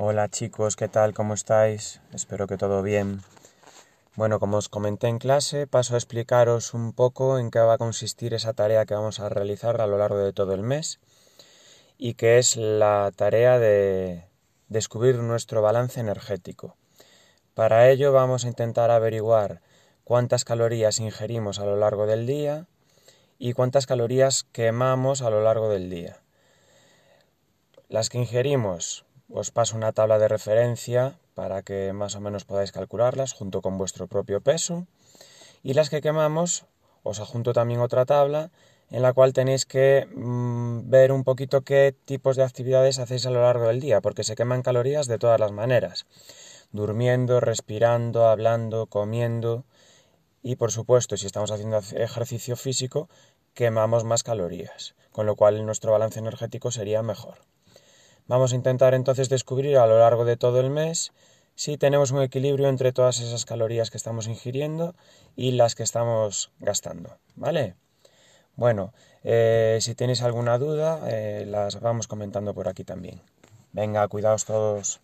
Hola chicos, ¿qué tal? ¿Cómo estáis? Espero que todo bien. Bueno, como os comenté en clase, paso a explicaros un poco en qué va a consistir esa tarea que vamos a realizar a lo largo de todo el mes y que es la tarea de descubrir nuestro balance energético. Para ello vamos a intentar averiguar cuántas calorías ingerimos a lo largo del día y cuántas calorías quemamos a lo largo del día. Las que ingerimos, os paso una tabla de referencia para que más o menos podáis calcularlas junto con vuestro propio peso. Y las que quemamos, os adjunto también otra tabla en la cual tenéis que mm, ver un poquito qué tipos de actividades hacéis a lo largo del día, porque se queman calorías de todas las maneras. Durmiendo, respirando, hablando, comiendo. Y por supuesto, si estamos haciendo ejercicio físico, quemamos más calorías, con lo cual nuestro balance energético sería mejor. Vamos a intentar entonces descubrir a lo largo de todo el mes si tenemos un equilibrio entre todas esas calorías que estamos ingiriendo y las que estamos gastando, ¿vale? Bueno, eh, si tenéis alguna duda, eh, las vamos comentando por aquí también. Venga, cuidaos todos.